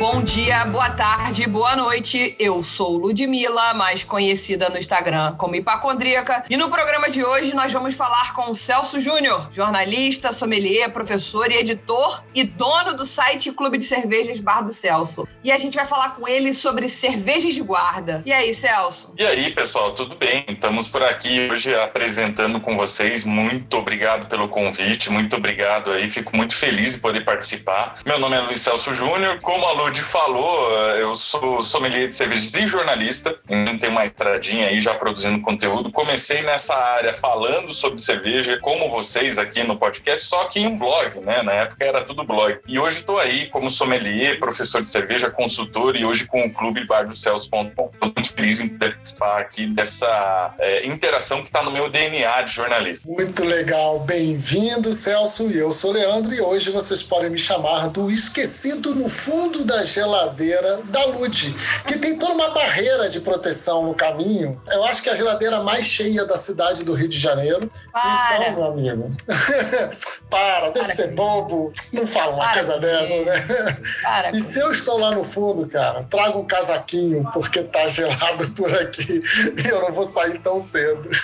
Bom dia, boa tarde, boa noite. Eu sou Ludmilla, mais conhecida no Instagram como Hipacondríaca. E no programa de hoje nós vamos falar com o Celso Júnior, jornalista, sommelier, professor e editor e dono do site Clube de Cervejas Bar do Celso. E a gente vai falar com ele sobre cervejas de guarda. E aí, Celso? E aí, pessoal, tudo bem? Estamos por aqui hoje apresentando com vocês. Muito obrigado pelo convite, muito obrigado aí. Fico muito feliz de poder participar. Meu nome é Luiz Celso Júnior. Como a Lu Lud falou, eu sou sommelier de cervejas e jornalista, então tenho uma estradinha aí já produzindo conteúdo. Comecei nessa área falando sobre cerveja, como vocês aqui no podcast, só que em um blog, né? Na época era tudo blog. E hoje estou aí como sommelier, professor de cerveja, consultor e hoje com o clube bardocels.com. Estou muito feliz em participar aqui dessa é, interação que está no meu DNA de jornalista. Muito legal, bem-vindo, Celso. E eu sou Leandro e hoje vocês podem me chamar do esquecido no fundo da geladeira da Lud, que tem toda uma barreira de proteção no caminho. Eu acho que é a geladeira mais cheia da cidade do Rio de Janeiro. Para. Então, meu amigo. Para, deixa de ser bobo. Não fala uma Para coisa com dessa, né? Para. E se eu estou lá no fundo, cara, traga um casaquinho, porque tá gelado por aqui e eu não vou sair tão cedo.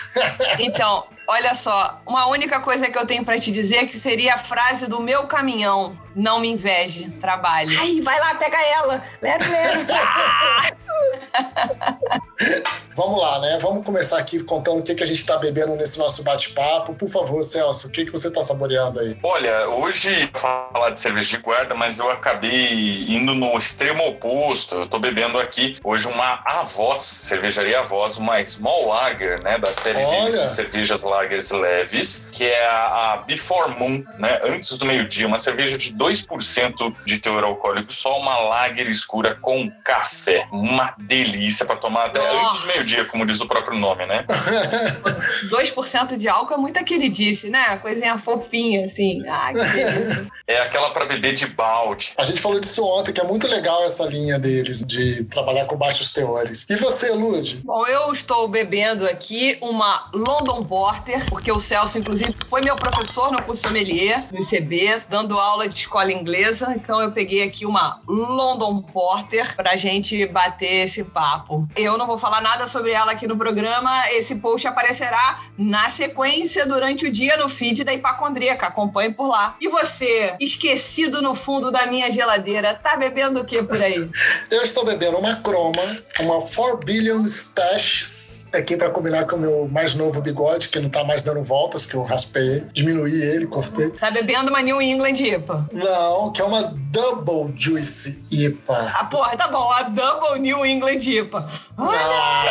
Então, olha só, uma única coisa que eu tenho pra te dizer é que seria a frase do meu caminhão. Não me inveje, trabalhe. Ai, vai lá, pega ela. Lero, lero. Vamos lá, né? Vamos começar aqui contando o que, que a gente está bebendo nesse nosso bate-papo. Por favor, Celso, o que, que você está saboreando aí? Olha, hoje falar de cerveja de guarda, mas eu acabei indo no extremo oposto. Eu tô bebendo aqui hoje uma Avós, cervejaria Avós, uma Small Lager, né, da série Olha! de cervejas lagers leves, que é a, a Before Moon, né, antes do meio-dia, uma cerveja de 2% de teor alcoólico, só uma lager escura com café. Uma delícia para tomar até antes do meio-dia, como diz o próprio nome, né? 2% de álcool é muita queridice, né? Coisinha fofinha, assim. Ah, que. É aquela para beber de balde. A gente falou disso ontem, que é muito legal essa linha deles, de trabalhar com baixos teores. E você, Lud? Bom, eu estou bebendo aqui uma London Porter, porque o Celso, inclusive, foi meu professor no curso sommelier do ICB, dando aula de escola inglesa. Então eu peguei aqui uma London Porter pra gente bater esse papo. Eu não vou falar nada sobre ela aqui no programa. Esse post aparecerá na sequência durante o dia no feed da Hipacondríaca. Acompanhe por lá. E você, esquecido no fundo da minha geladeira, tá bebendo o que por aí? Eu estou bebendo uma croma, uma 4 Billion Stash, aqui para combinar com o meu mais novo bigode, que não tá mais dando voltas, que eu raspei ele, diminuí ele, cortei. Tá bebendo uma New England IPA. Não, que é uma Double Juice IPA. Ah, porra, tá bom. A Double New England IPA. Ah,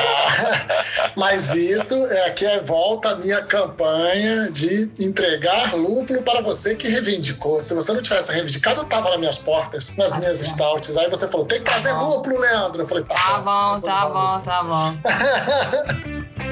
Mas isso é que é volta a minha campanha de entregar lúpulo para você que reivindicou. Se você não tivesse reivindicado, eu tava nas minhas portas, nas minhas stouts. Aí você falou, tem que trazer Tá bom. lúpulo, Leandro. Eu falei, tá, Tá bom, tá vamos. bom, tá bom.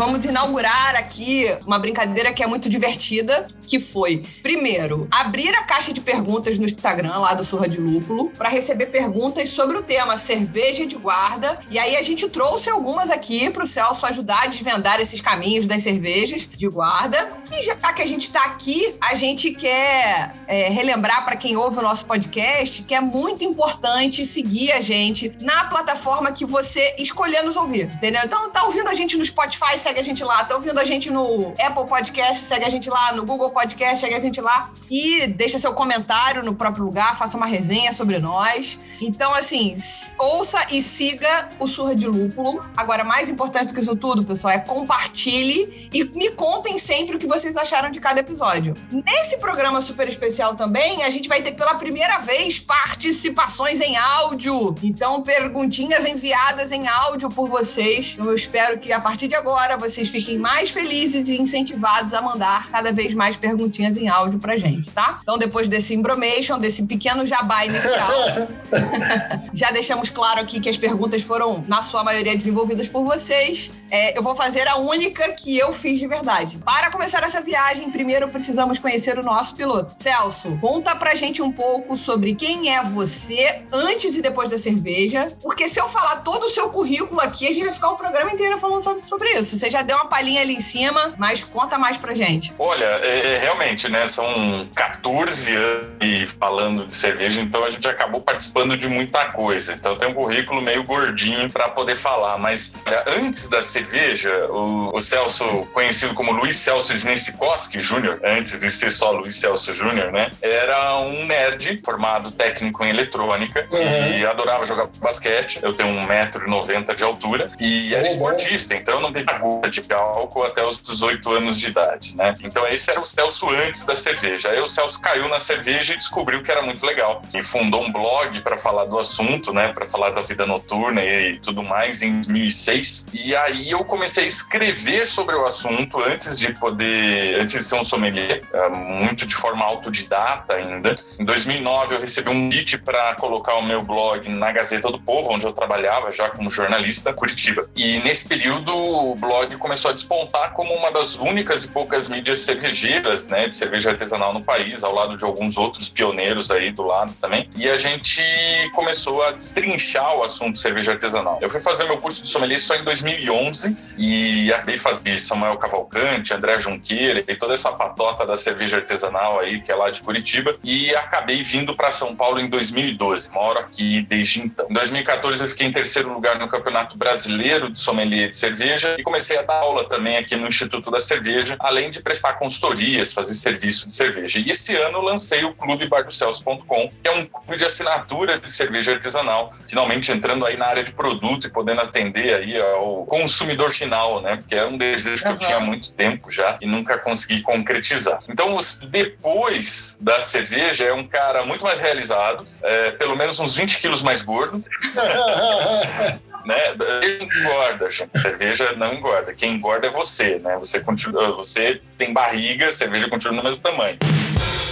Vamos inaugurar aqui uma brincadeira que é muito divertida, que foi, primeiro, abrir a caixa de perguntas no Instagram lá do Surra de Lúpulo para receber perguntas sobre o tema cerveja de guarda. E aí a gente trouxe algumas aqui para o Celso ajudar a desvendar esses caminhos das cervejas de guarda. E já que a gente está aqui, a gente quer é, relembrar para quem ouve o nosso podcast que é muito importante seguir a gente na plataforma que você escolher nos ouvir, entendeu? Então, tá ouvindo a gente no Spotify, segue a gente lá. Tá ouvindo a gente no Apple Podcast, segue a gente lá. No Google Podcast, segue a gente lá. E deixa seu comentário no próprio lugar, faça uma resenha sobre nós. Então, assim, ouça e siga o Surra de Lúpulo. Agora, mais importante do que isso tudo, pessoal, é compartilhe e me contem sempre o que vocês acharam de cada episódio. Nesse programa super especial também, a gente vai ter pela primeira vez participações em áudio. Então, perguntinhas enviadas em áudio por vocês. Então, eu espero que a partir de agora vocês fiquem mais felizes e incentivados a mandar cada vez mais perguntinhas em áudio pra gente, tá? Então, depois desse embromation, desse pequeno jabá inicial, já deixamos claro aqui que as perguntas foram, na sua maioria, desenvolvidas por vocês. É, eu vou fazer a única que eu fiz de verdade. Para começar essa viagem, primeiro precisamos conhecer o nosso piloto. Celso, conta pra gente um pouco sobre quem é você antes e depois da cerveja, porque se eu falar todo o seu currículo aqui, a gente vai ficar o programa inteiro falando sobre, sobre isso. Você já deu uma palhinha ali em cima, mas conta mais pra gente. Olha, é, é realmente, né? São 14 anos falando de cerveja, então a gente acabou participando de muita coisa. Então tem um currículo meio gordinho para poder falar. Mas olha, antes da cerveja, o, o, Celso, conhecido como Luiz Celso Snesikoski Jr., antes de ser só Luiz Celso Jr., né? Era um nerd formado técnico em eletrônica uhum. e adorava jogar basquete. Eu tenho 1,90m de altura e era esportista, então eu não tenho de álcool até os 18 anos de idade, né? Então esse era o Celso antes da cerveja. Aí o Celso caiu na cerveja e descobriu que era muito legal. E fundou um blog para falar do assunto, né? Para falar da vida noturna e tudo mais em 2006. E aí eu comecei a escrever sobre o assunto antes de poder, antes de ser um sommelier, eh, muito de forma autodidata ainda. Em 2009 eu recebi um kit para colocar o meu blog na Gazeta do Povo, onde eu trabalhava já como jornalista, Curitiba. E nesse período o blog começou a despontar como uma das únicas e poucas mídias cervejeiras, né, de cerveja artesanal no país, ao lado de alguns outros pioneiros aí do lado também. E a gente começou a destrinchar o assunto de cerveja artesanal. Eu fui fazer meu curso de sommelier só em 2011 e acabei fazendo Samuel Cavalcante, André Junqueira e toda essa patota da cerveja artesanal aí, que é lá de Curitiba, e acabei vindo para São Paulo em 2012. Moro aqui desde então. Em 2014 eu fiquei em terceiro lugar no Campeonato Brasileiro de Sommelier de Cerveja e comecei a dar aula também aqui no Instituto da Cerveja, além de prestar consultorias, fazer serviço de cerveja. E esse ano eu lancei o Clube Bardocelso.com, que é um clube de assinatura de cerveja artesanal, finalmente entrando aí na área de produto e podendo atender aí ao consumidor final, né? Porque é um desejo uhum. que eu tinha há muito tempo já e nunca consegui concretizar. Então, depois da cerveja, é um cara muito mais realizado, é, pelo menos uns 20 quilos mais gordo. né? Engorda, gente. Cerveja não engorda. Quem engorda é você, né? Você continua, você tem barriga, cerveja continua no mesmo tamanho.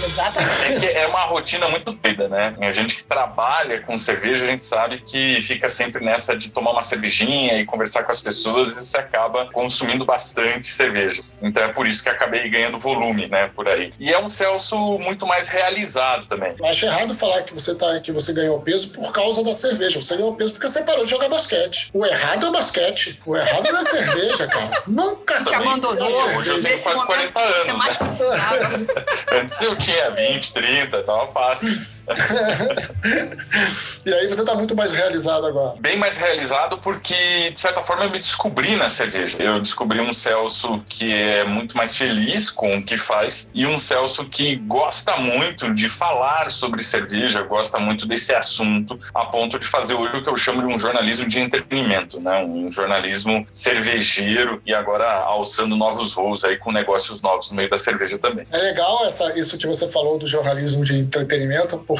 Exatamente. É, é uma rotina muito doida, né? A gente que trabalha com cerveja, a gente sabe que fica sempre nessa de tomar uma cervejinha e conversar com as pessoas e você acaba consumindo bastante cerveja. Então é por isso que acabei ganhando volume, né, por aí. E é um Celso muito mais realizado também. Eu acho errado falar que você tá que você ganhou peso por causa da cerveja. Você ganhou peso porque você parou de jogar basquete. O errado é o basquete. O errado é a cerveja, cara. Nunca te abandonou. Hoje eu tenho quase 40 anos. Né? Antes eu tinha 20, 30, tava fácil. e aí você está muito mais realizado agora. Bem mais realizado porque, de certa forma, eu me descobri na cerveja. Eu descobri um Celso que é muito mais feliz com o que faz e um Celso que gosta muito de falar sobre cerveja, gosta muito desse assunto, a ponto de fazer hoje o que eu chamo de um jornalismo de entretenimento, né? Um jornalismo cervejeiro e agora alçando novos voos aí com negócios novos no meio da cerveja também. É legal essa, isso que você falou do jornalismo de entretenimento, porque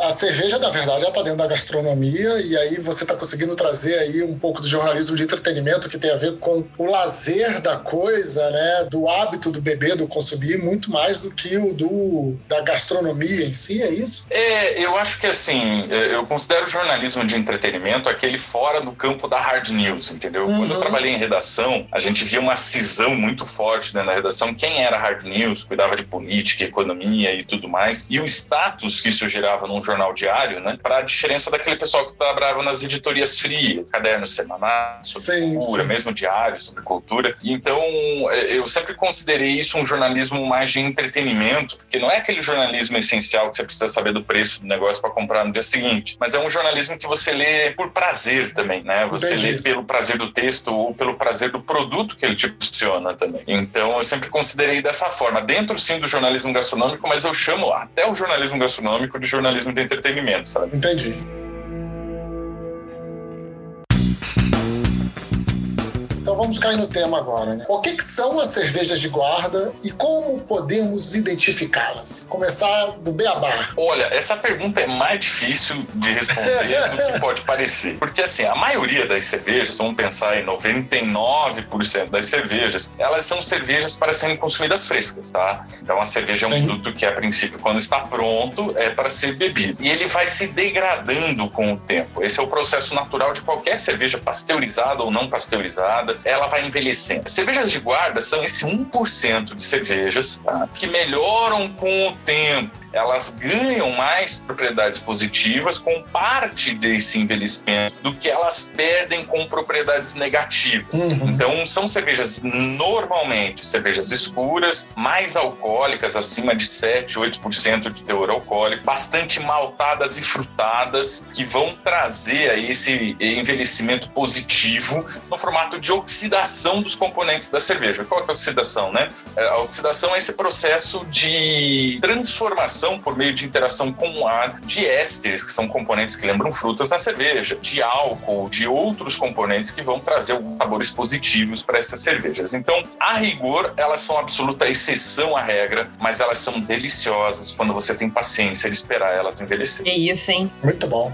a cerveja, na verdade, já está dentro da gastronomia e aí você está conseguindo trazer aí um pouco do jornalismo de entretenimento que tem a ver com o lazer da coisa, né, do hábito do beber, do consumir, muito mais do que o do da gastronomia em si, é isso? É, eu acho que assim, é, eu considero o jornalismo de entretenimento aquele fora do campo da hard news, entendeu? Uhum. Quando eu trabalhei em redação, a gente via uma cisão muito forte né, na redação, quem era hard news, cuidava de política, economia e tudo mais, e o status que isso gerava num jornal diário, né? Para a diferença daquele pessoal que trabalhava nas editorias frias, cadernos semanais, sobre sim, cultura, sim. mesmo diário sobre cultura. Então, é, eu sempre considerei isso um jornalismo mais de entretenimento, porque não é aquele jornalismo essencial que você precisa saber do preço do negócio para comprar no dia seguinte, mas é um jornalismo que você lê por prazer também, né? Você Entendi. lê pelo prazer do texto ou pelo prazer do produto que ele te proporciona também. Então, eu sempre considerei dessa forma, dentro sim do jornalismo gastronômico, mas eu chamo até o jornalismo gastronômico de jornalismo de entretenimento, sabe? Entendi. Vamos cair no tema agora, né? O que, que são as cervejas de guarda e como podemos identificá-las? Começar do beabá. Olha, essa pergunta é mais difícil de responder do que pode parecer. Porque, assim, a maioria das cervejas, vamos pensar em 99% das cervejas, elas são cervejas para serem consumidas frescas, tá? Então, a cerveja Sim. é um produto que, a princípio, quando está pronto, é para ser bebido. E ele vai se degradando com o tempo. Esse é o processo natural de qualquer cerveja pasteurizada ou não pasteurizada. Ela vai envelhecendo. Cervejas de guarda são esse 1% de cervejas tá? que melhoram com o tempo elas ganham mais propriedades positivas com parte desse envelhecimento do que elas perdem com propriedades negativas. Uhum. Então, são cervejas normalmente cervejas escuras, mais alcoólicas, acima de 7, 8% de teor alcoólico, bastante maltadas e frutadas, que vão trazer aí esse envelhecimento positivo no formato de oxidação dos componentes da cerveja. Qual é a oxidação, né? A oxidação é esse processo de transformação por meio de interação com o ar de ésteres, que são componentes que lembram frutas na cerveja, de álcool, de outros componentes que vão trazer sabores positivos para essas cervejas. Então, a rigor, elas são absoluta exceção à regra, mas elas são deliciosas quando você tem paciência de esperar elas envelhecer. É isso, hein? Muito bom.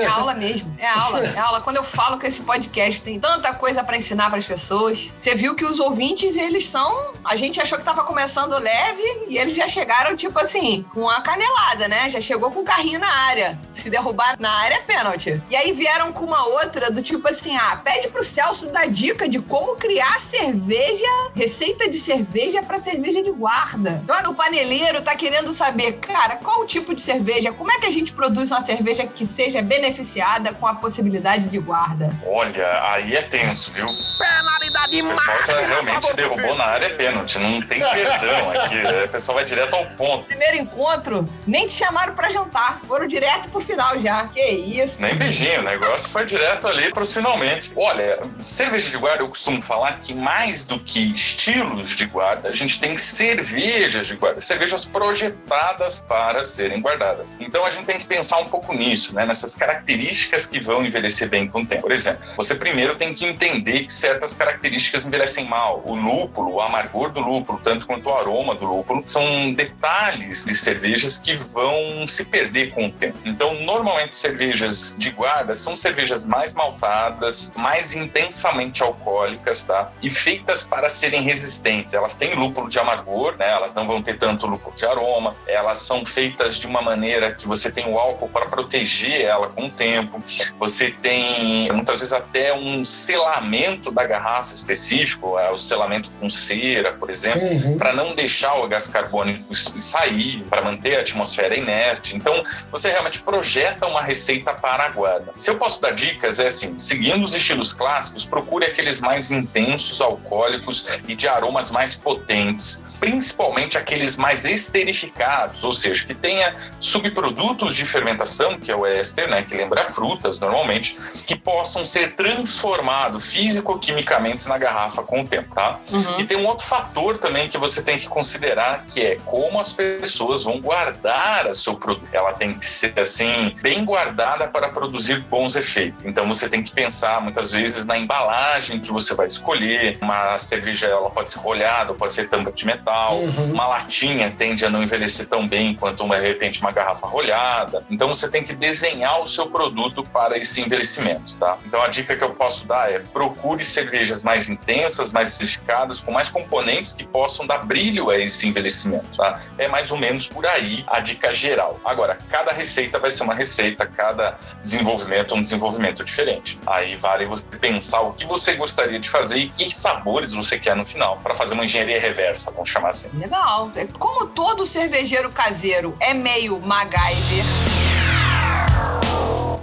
É aula mesmo. É aula. É aula. Quando eu falo que esse podcast tem tanta coisa para ensinar para as pessoas, você viu que os ouvintes, eles são. A gente achou que tava começando leve e eles já chegaram, tipo assim, com a canelada, né? Já chegou com o carrinho na área. Se derrubar na área é pênalti. E aí vieram com uma outra do tipo assim: ah, pede pro Celso dar dica de como criar cerveja, receita de cerveja para cerveja de guarda. Então o paneleiro tá querendo saber, cara, qual o tipo de cerveja? Como é que a gente produz uma cerveja que seja beneficiada com a possibilidade de guarda? Olha, aí é tenso, viu? Penalidade máxima! O pessoal já realmente derrubou na área é pênalti. Não tem perdão aqui. O pessoal vai direto ao ponto. Primeiro encontro encontro, nem te chamaram para jantar. Foram direto pro final já. Que isso. Nem beijinho, o negócio foi direto ali pros finalmente. Olha, cerveja de guarda, eu costumo falar que mais do que estilos de guarda, a gente tem cervejas de guarda, cervejas projetadas para serem guardadas. Então a gente tem que pensar um pouco nisso, né? Nessas características que vão envelhecer bem com o tempo. Por exemplo, você primeiro tem que entender que certas características envelhecem mal. O lúpulo, o amargor do lúpulo, tanto quanto o aroma do lúpulo, são detalhes de cervejas que vão se perder com o tempo. Então, normalmente, cervejas de guarda são cervejas mais maltadas, mais intensamente alcoólicas, tá? E feitas para serem resistentes. Elas têm lúpulo de amargor, né? Elas não vão ter tanto lúpulo de aroma. Elas são feitas de uma maneira que você tem o álcool para proteger ela com o tempo. Você tem, muitas vezes, até um selamento da garrafa específico, é, o selamento com cera, por exemplo, uhum. para não deixar o gás carbônico sair, para manter a atmosfera inerte. Então, você realmente projeta uma receita para a guarda. Se eu posso dar dicas, é assim: seguindo os estilos clássicos, procure aqueles mais intensos, alcoólicos e de aromas mais potentes, principalmente aqueles mais esterificados, ou seja, que tenha subprodutos de fermentação, que é o éster, né, que lembra frutas normalmente, que possam ser transformados físico-quimicamente na garrafa com o tempo, tá? Uhum. E tem um outro fator também que você tem que considerar, que é como as pessoas vão guardar o seu produto. Ela tem que ser assim bem guardada para produzir bons efeitos. Então você tem que pensar muitas vezes na embalagem que você vai escolher. Uma cerveja ela pode ser rolhada, pode ser tampa de metal. Uhum. Uma latinha tende a não envelhecer tão bem quanto uma, de repente uma garrafa rolhada. Então você tem que desenhar o seu produto para esse envelhecimento, tá? Então a dica que eu posso dar é procure cervejas mais intensas, mais sofisticadas, com mais componentes que possam dar brilho a esse envelhecimento, tá? É mais ou menos por aí a dica geral. Agora, cada receita vai ser uma receita, cada desenvolvimento é um desenvolvimento diferente. Aí vale você pensar o que você gostaria de fazer e que sabores você quer no final, para fazer uma engenharia reversa, vamos chamar assim. Legal. Como todo cervejeiro caseiro é meio MacGyver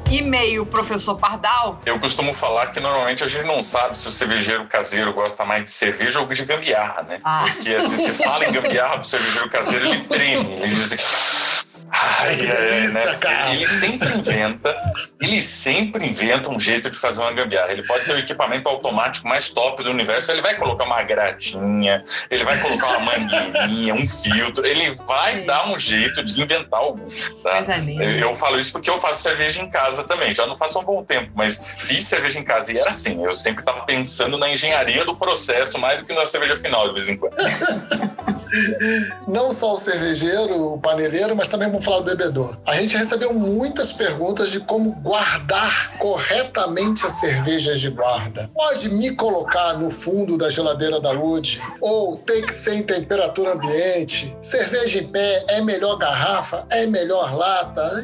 e meio professor Pardal. Eu costumo falar que normalmente a gente não sabe se o cervejeiro caseiro gosta mais de cerveja ou de gambiarra, né? Ah. Porque assim, se fala em gambiarra pro cervejeiro caseiro, ele treme. Ele diz assim, Ai, que delícia, né? cara. Ele sempre inventa, ele sempre inventa um jeito de fazer uma gambiarra. Ele pode ter o equipamento automático mais top do universo, ele vai colocar uma gratinha, ele vai colocar uma mangueirinha, um filtro, ele vai dar um jeito de inventar algo. Tá? Eu falo isso porque eu faço cerveja em casa também. Já não faço há um bom tempo, mas fiz cerveja em casa e era assim. Eu sempre estava pensando na engenharia do processo mais do que na cerveja final, de vez em quando. Não só o cervejeiro, o paneleiro, mas também vamos falar do bebedor. A gente recebeu muitas perguntas de como guardar corretamente as cervejas de guarda. Pode me colocar no fundo da geladeira da Lud? Ou tem que ser em temperatura ambiente? Cerveja em pé é melhor garrafa? É melhor lata?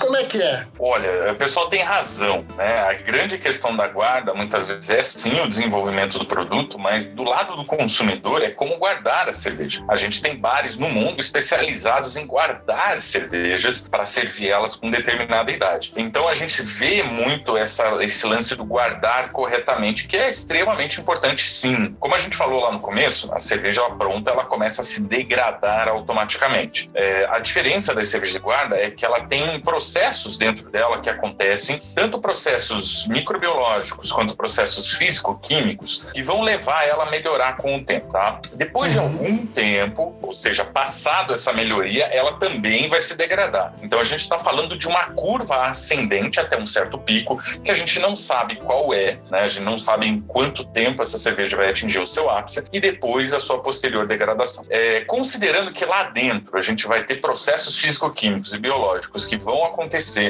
Como é que é? Olha, o pessoal tem razão, né? A grande questão da guarda, muitas vezes, é sim o desenvolvimento do produto, mas do lado do consumidor é como guardar a cerveja. A gente tem bares no mundo especializados em guardar cervejas para servir elas com determinada idade. Então a gente vê muito essa, esse lance do guardar corretamente, que é extremamente importante, sim. Como a gente falou lá no começo, a cerveja pronta ela começa a se degradar automaticamente. É, a diferença da cerveja de guarda é que ela tem processos dentro dela que acontecem, tanto processos microbiológicos quanto processos físico-químicos, que vão levar ela a melhorar com o tempo, tá? Depois de algum tempo, ou seja, passado essa melhoria, ela também vai se degradar. Então a gente está falando de uma curva ascendente até um certo pico, que a gente não sabe qual é, né? A gente não sabe em quanto tempo essa cerveja vai atingir o seu ápice e depois a sua posterior degradação. É, considerando que lá dentro a gente vai ter processos físico-químicos e biológicos que vão acontecer,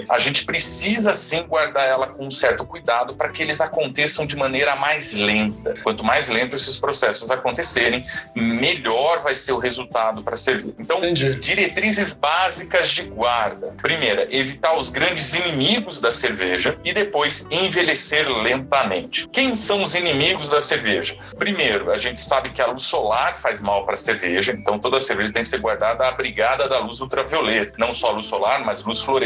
a gente precisa sim guardar ela com um certo cuidado para que eles aconteçam de maneira mais lenta. Quanto mais lento esses processos acontecerem, melhor vai ser o resultado para servir. Então, Entendi. diretrizes básicas de guarda. Primeira, evitar os grandes inimigos da cerveja e depois envelhecer lentamente. Quem são os inimigos da cerveja? Primeiro, a gente sabe que a luz solar faz mal para a cerveja, então toda cerveja tem que ser guardada abrigada da luz ultravioleta. Não só luz solar, mas luz fluorescente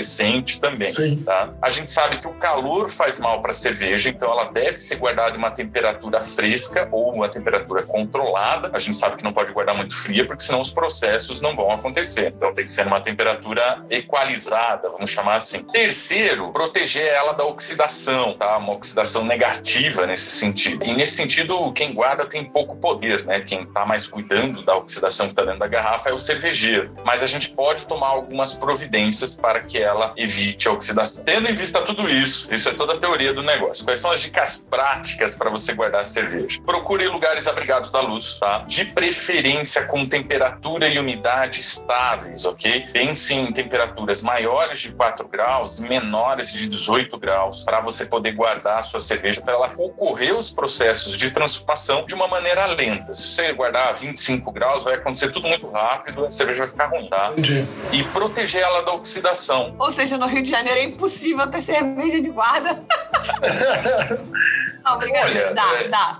também. Sim. Tá? A gente sabe que o calor faz mal para a cerveja, então ela deve ser guardada em uma temperatura fresca ou uma temperatura controlada. A gente sabe que não pode guardar muito fria, porque senão os processos não vão acontecer. Então tem que ser numa temperatura equalizada, vamos chamar assim. Terceiro, proteger ela da oxidação, tá? Uma oxidação negativa nesse sentido. E nesse sentido, quem guarda tem pouco poder, né? Quem está mais cuidando da oxidação que está dentro da garrafa é o cervejeiro. Mas a gente pode tomar algumas providências para que ela evite a oxidação. Tendo em vista tudo isso, isso é toda a teoria do negócio. Quais são as dicas práticas para você guardar a cerveja? Procure lugares abrigados da luz, tá? De preferência com temperatura e umidade estáveis, ok? Pense em temperaturas maiores de 4 graus e menores de 18 graus para você poder guardar a sua cerveja para ela ocorrer os processos de transformação de uma maneira lenta. Se você guardar a 25 graus, vai acontecer tudo muito rápido, a cerveja vai ficar ruim, tá? Entendi. E proteger ela da oxidação. Ou seja, no Rio de Janeiro é impossível ter cerveja de guarda. Brincadeira. Olha, dá, é- dá.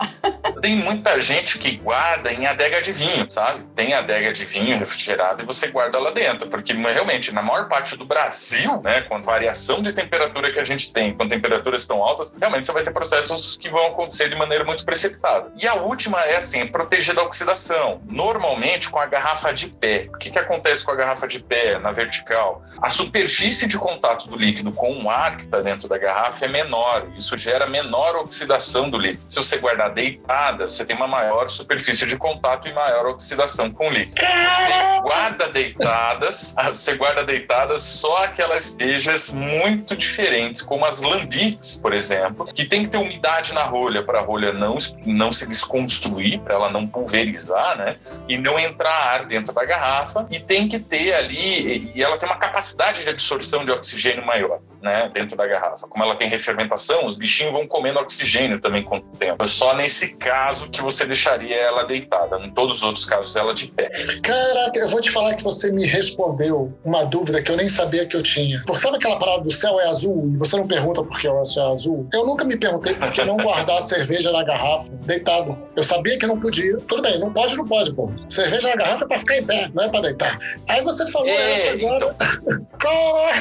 Tem muita gente que guarda em adega de vinho, sabe? Tem adega de vinho refrigerado e você guarda lá dentro, porque realmente na maior parte do Brasil, né, com a variação de temperatura que a gente tem, com temperaturas tão altas, realmente você vai ter processos que vão acontecer de maneira muito precipitada. E a última é assim, proteger da oxidação. Normalmente com a garrafa de pé. O que, que acontece com a garrafa de pé na vertical? A superfície de contato do líquido com o ar que está dentro da garrafa é menor. Isso gera menor oxidação do líquido. Se você guardar deitada, você tem uma maior superfície de contato e maior oxidação com o líquido. Você guarda deitadas, ah, você guarda deitadas só aquelas cervejas muito diferentes, como as lambiques, por exemplo, que tem que ter umidade na rolha para a rolha não, não se desconstruir, para ela não pulverizar, né? E não entrar ar dentro da garrafa. E tem que ter ali, e ela tem uma capacidade de absorção de oxigênio maior, né? Dentro da garrafa. Como ela tem refermentação, os bichinhos vão comendo oxigênio também com o tempo. Só nesse caso que você deixaria ela deitada. Em todos os outros casos, ela de pé. Caraca, eu vou te falar que você me respondeu uma dúvida que eu nem sabia que eu tinha. Porque sabe aquela parada do céu é azul e você não pergunta por que o céu é azul? Eu nunca me perguntei por que não guardar a cerveja na garrafa, deitado. Eu sabia que não podia. Tudo bem, não pode, não pode, pô. Cerveja na garrafa é pra ficar em pé, não é pra deitar. Aí você falou É, essa agora. então. Caraca!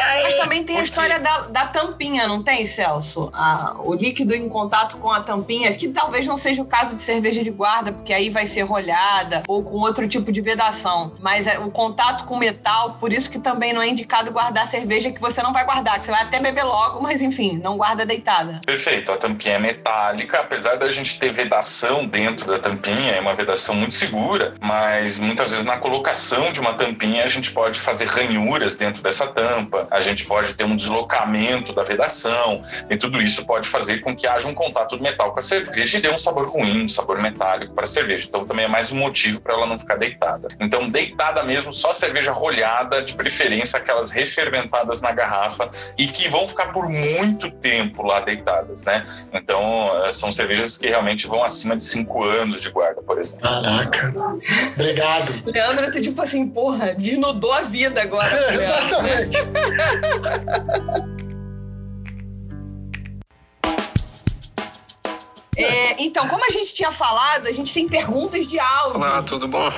Ai, Mas também tem a história da, da tampinha, não tem, Celso? A, o líquido em contato com a tampinha, que talvez não seja o caso de cerveja de guarda, porque aí vai ser rolhada ou com outro tipo de vedação. Mas é, o contato com metal, por isso que também não é indicado guardar cerveja que você não vai guardar, que você vai até beber logo, mas enfim, não guarda deitada. Perfeito. A tampinha é metálica, apesar da gente ter vedação dentro da tampinha, é uma vedação muito segura, mas muitas vezes na colocação de uma tampinha a gente pode fazer ranhuras dentro dessa tampa, a gente pode ter um deslocamento da vedação, e tudo isso pode fazer com que haja um contato do metal com a cerveja e dê um sabor ruim, um sabor metálico para a cerveja. Então também é mais um motivo para ela não ficar deitada. Então, deitada mesmo, só cerveja rolhada, de preferência aquelas refermentadas na garrafa e que vão ficar por muito tempo lá deitadas, né? Então, eh, são cervejas que realmente vão acima de cinco anos de guarda, por exemplo. Caraca. Obrigado. Leandro, tu tipo assim, porra, desnudou a vida agora. tá Exatamente. É, então, como a gente tinha falado, a gente tem perguntas de áudio. Olá, tudo bom?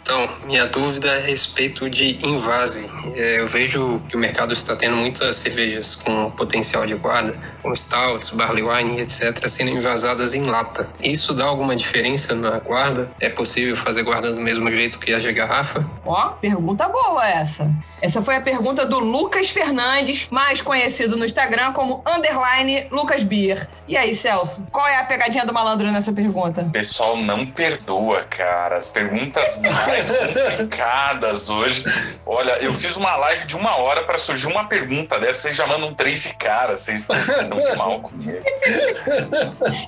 Então, minha dúvida é a respeito de invase. É, eu vejo que o mercado está tendo muitas cervejas com potencial de guarda, como stouts, barley wine, etc., sendo envasadas em lata. Isso dá alguma diferença na guarda? É possível fazer guarda do mesmo jeito que a de garrafa? Ó, pergunta boa essa. Essa foi a pergunta do Lucas Fernandes, mais conhecido no Instagram como underline Lucas Beer. E aí, Celso, qual é a pegadinha do malandro nessa pergunta? O pessoal não perdoa, cara. As perguntas mais complicadas hoje. Olha, eu fiz uma live de uma hora para surgir uma pergunta dessa. Vocês já mandam três de cara. Vocês vocês de mal comigo.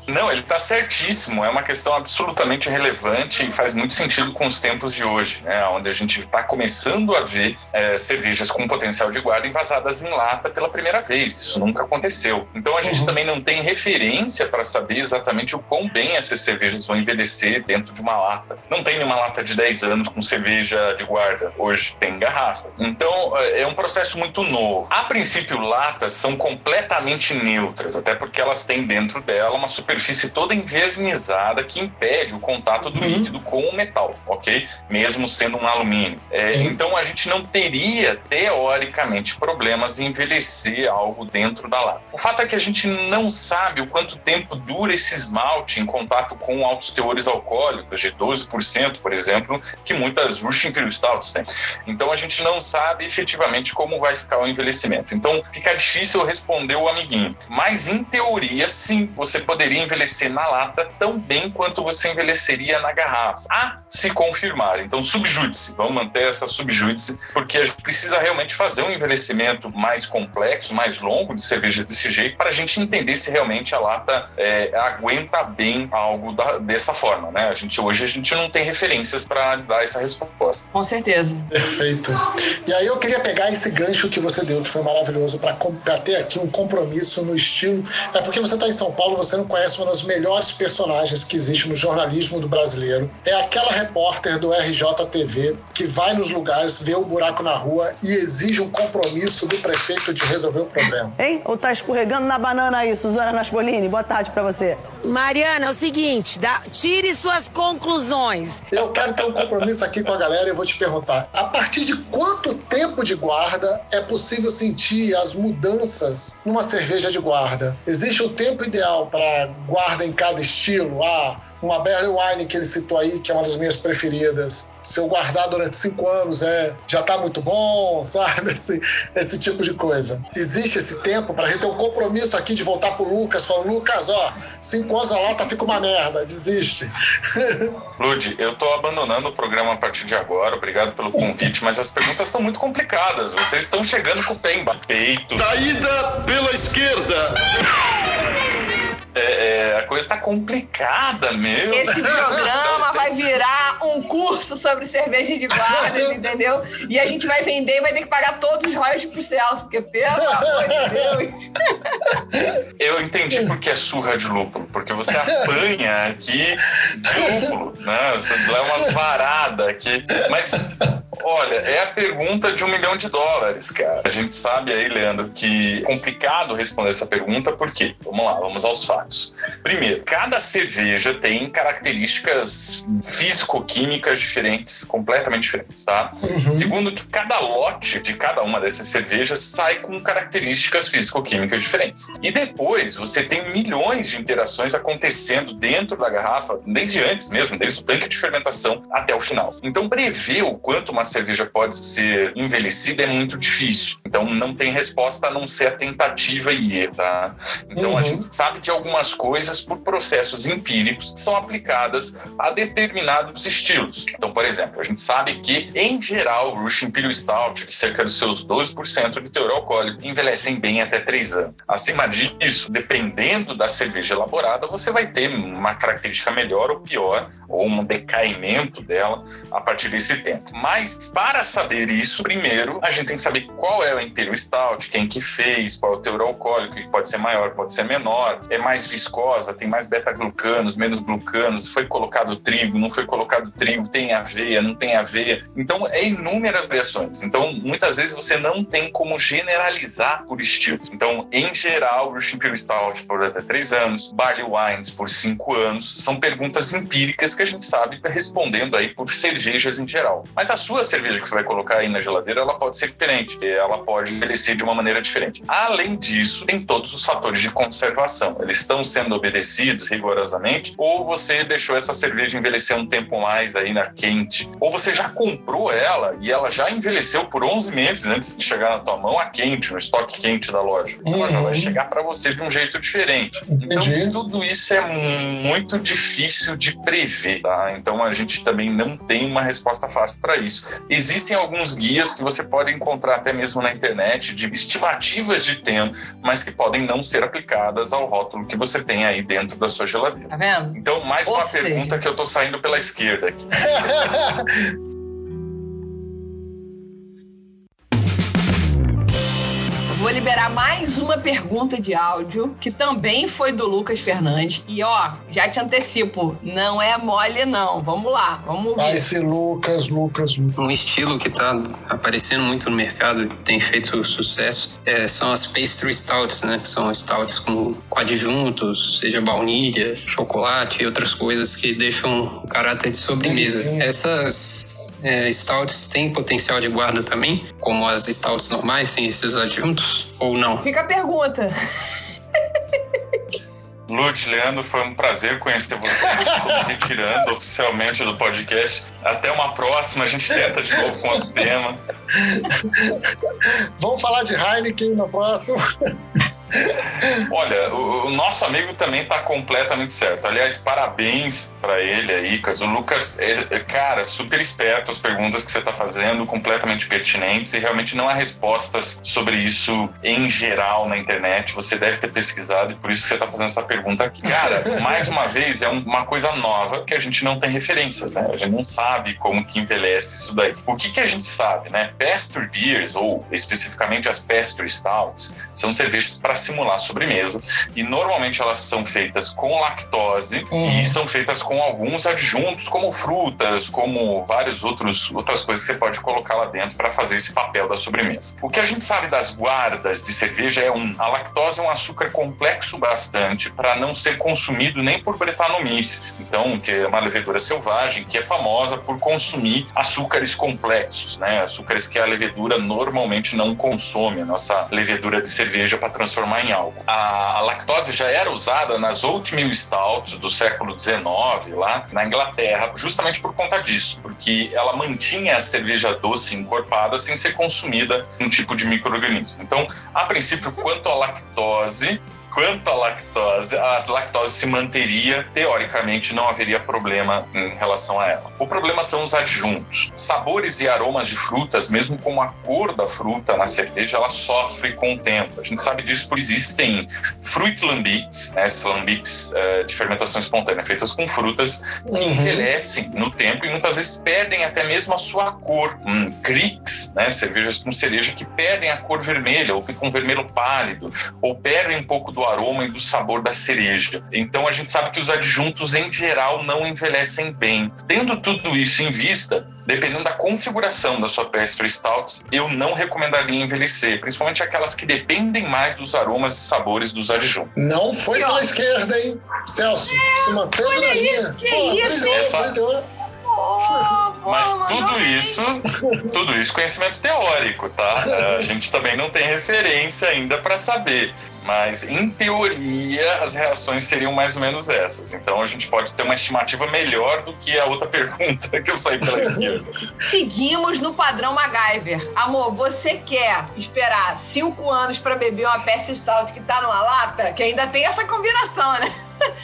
Não, ele tá certíssimo. É uma questão absolutamente relevante e faz muito sentido com os tempos de hoje, né? Onde a gente está começando a ver é, cervejas com potencial de guarda envasadas em lata pela primeira vez. Isso nunca aconteceu. Então a gente também não tem referência para saber exatamente o quão bem essas cervejas vão envelhecer dentro de uma lata. Não tem nenhuma lata de 10 anos com cerveja de guarda. Hoje tem garrafa. Então é um processo muito novo. A princípio, latas são completamente neutras, até porque elas têm dentro dela uma superfície toda envernizada que impede o contato do líquido com o metal, ok? Mesmo sendo um alumínio. É, então a gente não teria, teoricamente, problemas em envelhecer algo dentro da lata. O fato é que a gente não sabe o quanto tempo dura esse esmalte em contato com altos teores alcoólicos, de 12%, por exemplo, que muitas Russian Imperial Stouts têm. Então a gente não sabe efetivamente como vai ficar o envelhecimento. Então fica difícil responder o amiguinho. Mas em teoria, sim, você poderia envelhecer na lata tão bem quanto você envelheceria na garrafa. A se confirmar. Então subjúdice, vamos manter essa subjúdice, porque a gente precisa realmente fazer um envelhecimento mais complexo, mais longo de cervejas desse jeito, para a gente entender se realmente a lata é, aguenta bem algo da, dessa forma, né? A gente hoje a gente não tem referências para dar essa resposta. Com certeza. Perfeito. E aí eu queria pegar esse gancho que você deu, que foi maravilhoso, para ter aqui um compromisso no estilo. É porque você está em São Paulo, você não conhece uma das melhores personagens que existe no jornalismo do brasileiro. É aquela repórter do RJTV que vai nos lugares, vê o buraco na rua e exige um compromisso do prefeito de resolver o problema. Hein? Ou tá escorregando na banana aí, Suzana Naspolini? Boa tarde pra você. Mariana, é o seguinte, dá- tire suas conclusões. Eu quero ter um compromisso aqui com a galera e eu vou te perguntar: a partir de quanto tempo de guarda é possível sentir as mudanças numa cerveja de guarda? Existe um tempo ideal para guarda em cada estilo? Ah, uma Barley Wine que ele citou aí, que é uma das minhas preferidas. Se eu guardar durante cinco anos, é, já tá muito bom, sabe? Esse, esse tipo de coisa. Existe esse tempo para a gente ter um compromisso aqui de voltar pro Lucas, falando, Lucas, ó, cinco anos a lata fica uma merda, desiste. Lud, eu tô abandonando o programa a partir de agora, obrigado pelo convite, mas as perguntas estão muito complicadas. Vocês estão chegando com o pé em peito. Saída pela esquerda. É, é, a coisa tá complicada, meu. Esse programa vai virar um curso sobre cerveja de guarda, entendeu? E a gente vai vender e vai ter que pagar todos os royalties pro Celso, porque, pelo amor de Deus. Eu entendi porque é surra de lúpulo, porque você apanha aqui de lúpulo, né? Você leva umas varadas aqui. Mas, Olha, é a pergunta de um milhão de dólares, cara. A gente sabe aí, Leandro, que é complicado responder essa pergunta, por quê? Vamos lá, vamos aos fatos. Primeiro, cada cerveja tem características físico-químicas diferentes, completamente diferentes, tá? Uhum. Segundo, que cada lote de cada uma dessas cervejas sai com características físico-químicas diferentes. E depois, você tem milhões de interações acontecendo dentro da garrafa, desde antes mesmo, desde o tanque de fermentação até o final. Então, prever o quanto uma cerveja pode ser envelhecida é muito difícil. Então, não tem resposta a não ser a tentativa e erro, tá? Então, Uhum. a gente sabe de algumas coisas por processos empíricos que são aplicadas a determinados estilos. Então, por exemplo, a gente sabe que, em geral, o Russian Imperial Stout, de cerca dos seus 12% de teor alcoólico, envelhecem bem até 3 anos. Acima disso, dependendo da cerveja elaborada, você vai ter uma característica melhor ou pior, ou um decaimento dela a partir desse tempo. Mas, para saber isso, primeiro, a gente tem que saber qual é o Imperial Stout, quem que fez, qual é o teor alcoólico, que pode ser maior, pode ser menor, é mais viscosa, tem mais beta-glucanos, menos glucanos, foi colocado trigo, não foi colocado trigo, tem aveia, não tem aveia. Então, é inúmeras variações. Então, muitas vezes você não tem como generalizar por estilo. Então, em geral, Russian Imperial Stout por até 3 anos, Barley Wines por 5 anos, são perguntas empíricas que a gente sabe respondendo aí por cervejas em geral. Mas a sua cerveja que você vai colocar aí na geladeira, ela pode ser diferente, ela pode envelhecer de uma maneira diferente. Além disso, tem todos os fatores de conservação. Eles estão sendo obedecidos rigorosamente, ou você deixou essa cerveja envelhecer um tempo mais aí na quente, ou você já comprou ela e ela já envelheceu por 11 meses antes de chegar na tua mão a quente, no estoque quente da loja. Ela já vai Uhum. chegar para você de um jeito diferente. Entendi. Então, tudo isso é muito difícil de prever, tá? Então, a gente também não tem uma resposta fácil para isso. Existem alguns guias que você pode encontrar até mesmo na internet de estimativas de tempo, mas que podem não ser aplicadas ao rótulo que você tem aí dentro da sua geladeira. Tá vendo? Então, mais Ou uma seja- pergunta que eu tô saindo pela esquerda aqui. Vou liberar mais uma pergunta de áudio, que também foi do Lucas Fernandes. E ó, já te antecipo, não é mole, não. Vamos lá, vamos Vai ver. ser Lucas, Lucas, Lucas. Um estilo que está aparecendo muito no mercado e tem feito sucesso é, são as pastry stouts, né? Que são stouts com coadjuntos, seja baunilha, chocolate e outras coisas que deixam o caráter de sobremesa. Essas é, stouts têm potencial de guarda também, como as stouts normais, sem esses adjuntos, ou não? Fica a pergunta. Lute, Leandro, foi um prazer conhecer vocês. Estou me retirando oficialmente do podcast. Até uma próxima, a gente tenta de novo com outro tema. Vamos falar de Heineken no próximo. Olha, o, o nosso amigo também está completamente certo. Aliás, parabéns para ele aí, Lucas. O Lucas é, é, cara, super esperto as perguntas que você está fazendo, completamente pertinentes e realmente não há respostas sobre isso em geral na internet. Você deve ter pesquisado e por isso que você está fazendo essa pergunta aqui. Cara, mais uma vez, é um- uma coisa nova que a gente não tem referências, né? A gente não sabe como que envelhece isso daí. O que, que a gente sabe, né? Pastry beers, ou especificamente as pastry stouts, são cervejas para simular sobremesa e normalmente elas são feitas com lactose Uhum. e são feitas com alguns adjuntos como frutas, como vários outros outras coisas que você pode colocar lá dentro para fazer esse papel da sobremesa. O que a gente sabe das guardas de cerveja é um, a lactose é um açúcar complexo bastante para não ser consumido nem por Brettanomyces, então que é uma levedura selvagem que é famosa por consumir açúcares complexos, né? Açúcares que a levedura normalmente não consome, a nossa levedura de cerveja para transformar em álcool. A, a lactose já era usada nas oatmeal stouts do século XIX lá na Inglaterra, justamente por conta disso, porque ela mantinha a cerveja doce encorpada sem ser consumida um tipo de microorganismo. Então, a princípio, quanto à lactose, Quanto à lactose, a lactose se manteria, teoricamente não haveria problema em relação a ela. O problema são os adjuntos. Sabores e aromas de frutas, mesmo com a cor da fruta na cerveja, ela sofre com o tempo. A gente sabe disso porque existem fruit lambics, né, esses lambics eh, de fermentação espontânea feitas com frutas, que Uhum. envelhecem no tempo e muitas vezes perdem até mesmo a sua cor. Hum, Cricks, né, cervejas com cereja que perdem a cor vermelha ou ficam um vermelho pálido ou perdem um pouco do aroma e do sabor da cereja. Então a gente sabe que os adjuntos em geral não envelhecem bem. Tendo tudo isso em vista, dependendo da configuração da sua pastry stouts, eu não recomendaria envelhecer, principalmente aquelas que dependem mais dos aromas e sabores dos adjuntos. Não foi pela esquerda, hein? Celso, se manteve na linha. que Pô, isso, brilhou, Essa- brilhou. Pô, Mas tudo isso, tudo isso conhecimento teórico, tá? A gente também não tem referência ainda para saber. Mas, em teoria, as reações seriam mais ou menos essas. Então, a gente pode ter uma estimativa melhor do que a outra pergunta que eu saí pela esquerda. Seguimos no padrão MacGyver. Amor, você quer esperar cinco anos pra beber uma peça stout que tá numa lata? Que ainda tem essa combinação, né?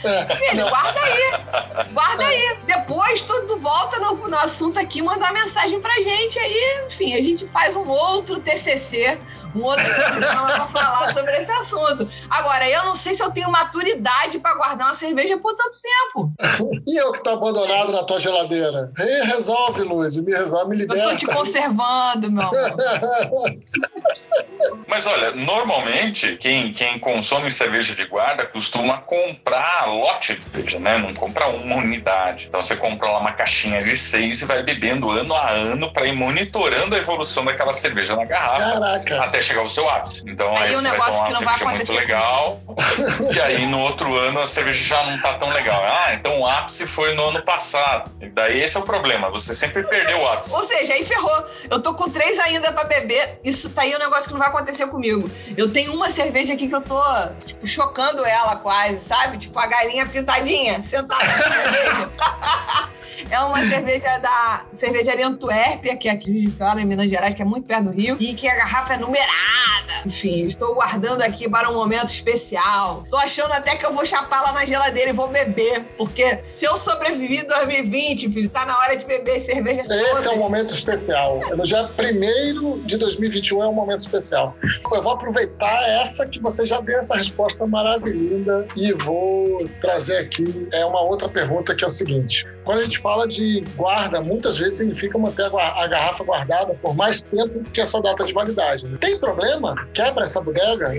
É, Filho, guarda aí. Guarda aí. Depois tudo volta no, no assunto aqui, mandar mensagem pra gente aí. Enfim, a gente faz um outro TCC, um outro programa pra falar sobre esse assunto. Agora, eu não sei se eu tenho maturidade pra guardar uma cerveja por tanto tempo. E eu que tô abandonado na tua geladeira? Ei, resolve, Luz, me resolve, me Eu tô te conservando, meu amor. Mas olha, normalmente quem, quem consome cerveja de guarda costuma comprar lote de cerveja, né? Não compra uma unidade. Então você compra lá uma caixinha de seis e vai bebendo ano a ano para ir monitorando a evolução daquela cerveja na garrafa Caraca. até chegar ao seu ápice. Então Aí aí, um você vai negócio tomar que uma não vai cerveja muito acontecer legal. e aí no outro ano a cerveja já não tá tão legal. Ah, então o ápice foi no ano passado. E daí esse é o problema. Você sempre perdeu o ápice. Ou seja, aí ferrou. Eu tô com três ainda pra beber. Isso tá aí um negócio que não vai acontecer comigo. Eu tenho uma cerveja aqui que eu tô, tipo, chocando ela quase, sabe? Tipo, a galinha pintadinha, sentada na cerveja. É uma cerveja da cervejaria Antuérpia, que é aqui cara, em Minas Gerais, que é muito perto do Rio, e que a garrafa é numerada. Enfim, estou guardando aqui para um momento especial. Tô achando até que eu vou chapar lá na geladeira e vou beber, porque se eu sobrevivi em 2020, filho, tá na hora de beber cerveja Esse é um momento especial. No dia 1 de 2021 é um momento especial. Eu vou aproveitar essa que você já deu essa resposta maravilhosa e vou trazer aqui é uma outra pergunta que é o seguinte. Quando a gente fala de guarda, muitas vezes significa manter a garrafa guardada por mais tempo que essa data de validade. né? Tem problema? Quebra essa bodega?